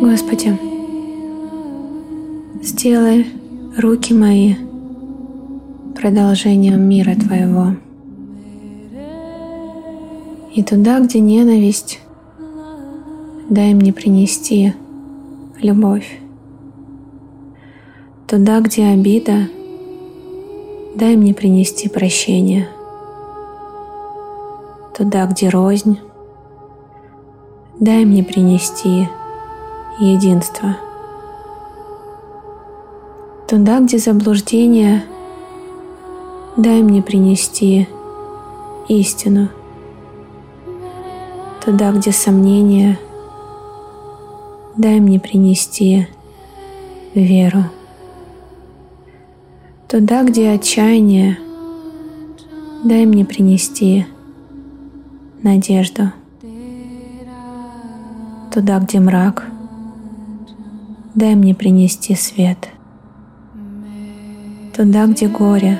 Господи, сделай руки мои продолжением мира Твоего. И туда, где ненависть, дай мне принести любовь. Туда, где обида, дай мне принести прощение. Туда, где рознь, дай мне принести единство. Туда, где заблуждение, дай мне принести истину. Туда, где сомнения, дай мне принести веру. Туда, где отчаяние, дай мне принести надежду. Туда, где мрак — дай мне принести свет. Туда, где горе,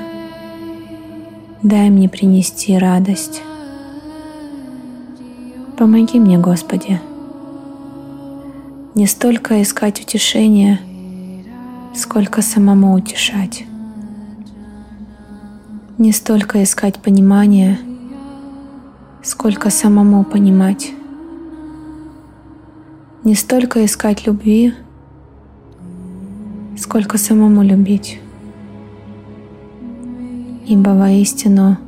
дай мне принести радость. Помоги мне, Господи, не столько искать утешения, сколько самому утешать. Не столько искать понимания, сколько самому понимать. Не столько искать любви, сколько самому любить. Ибо воистину,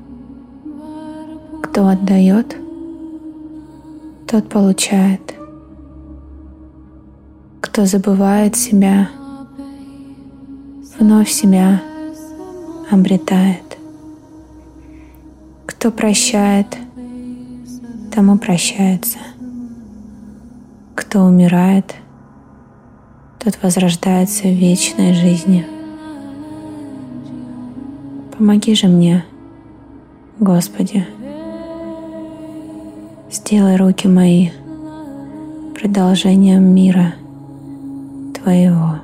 кто отдает, тот получает. Кто забывает себя, вновь себя обретает. Кто прощает, тому прощается. Кто умирает — тот возрождается в вечной жизни. Помоги же мне, Господи. Сделай руки мои продолжением мира Твоего.